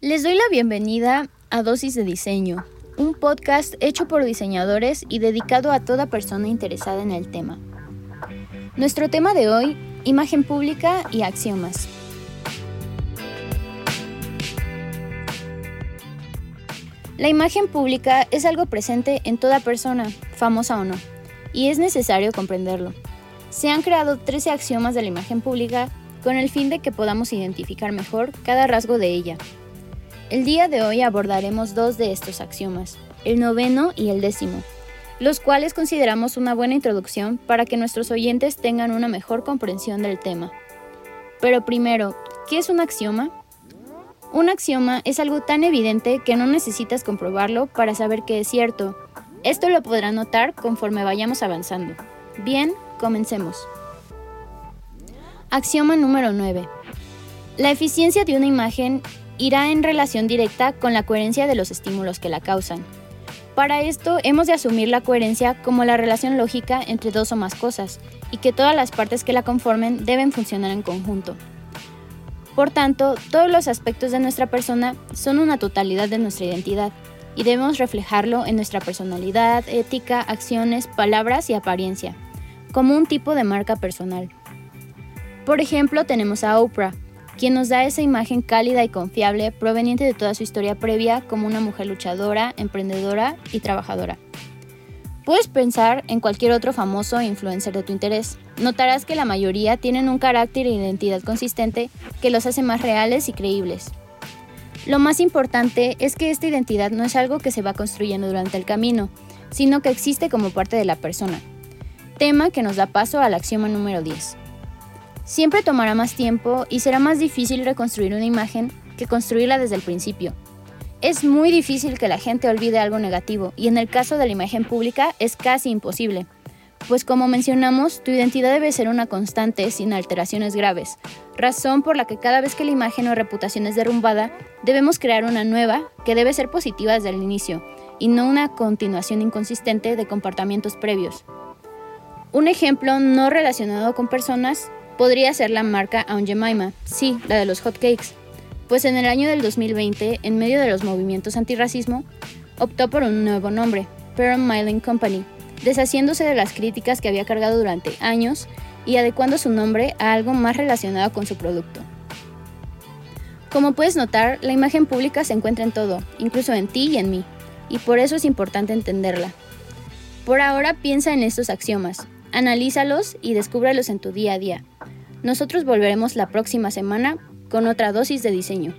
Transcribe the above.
Les doy la bienvenida a Dosis de Diseño, un podcast hecho por diseñadores y dedicado a toda persona interesada en el tema. Nuestro tema de hoy, imagen pública y axiomas. La imagen pública es algo presente en toda persona, famosa o no, y es necesario comprenderlo. Se han creado 13 axiomas de la imagen pública con el fin de que podamos identificar mejor cada rasgo de ella el día de hoy abordaremos dos de estos axiomas, el noveno y el décimo, los cuales consideramos una buena introducción para que nuestros oyentes tengan una mejor comprensión del tema. Pero primero, ¿qué es un axioma? Un axioma es algo tan evidente que no necesitas comprobarlo para saber que es cierto. Esto lo podrán notar conforme vayamos avanzando. Bien, comencemos. Axioma número 9. La eficiencia de una imagen irá en relación directa con la coherencia de los estímulos que la causan. Para esto hemos de asumir la coherencia como la relación lógica entre dos o más cosas, y que todas las partes que la conformen deben funcionar en conjunto. Por tanto, todos los aspectos de nuestra persona son una totalidad de nuestra identidad, y debemos reflejarlo en nuestra personalidad, ética, acciones, palabras y apariencia, como un tipo de marca personal. Por ejemplo, tenemos a Oprah, quien nos da esa imagen cálida y confiable proveniente de toda su historia previa como una mujer luchadora, emprendedora y trabajadora. Puedes pensar en cualquier otro famoso e influencer de tu interés. Notarás que la mayoría tienen un carácter e identidad consistente que los hace más reales y creíbles. Lo más importante es que esta identidad no es algo que se va construyendo durante el camino, sino que existe como parte de la persona. Tema que nos da paso al axioma número 10. Siempre tomará más tiempo y será más difícil reconstruir una imagen que construirla desde el principio. Es muy difícil que la gente olvide algo negativo y en el caso de la imagen pública es casi imposible, pues como mencionamos, tu identidad debe ser una constante sin alteraciones graves, razón por la que cada vez que la imagen o reputación es derrumbada, debemos crear una nueva que debe ser positiva desde el inicio y no una continuación inconsistente de comportamientos previos. Un ejemplo no relacionado con personas podría ser la marca Aunt Jemima, sí, la de los hotcakes, pues en el año del 2020, en medio de los movimientos antirracismo, optó por un nuevo nombre, Pearl Milling Company, deshaciéndose de las críticas que había cargado durante años y adecuando su nombre a algo más relacionado con su producto. Como puedes notar, la imagen pública se encuentra en todo, incluso en ti y en mí, y por eso es importante entenderla. Por ahora piensa en estos axiomas, analízalos y descúbrelos en tu día a día. Nosotros volveremos la próxima semana con otra dosis de diseño.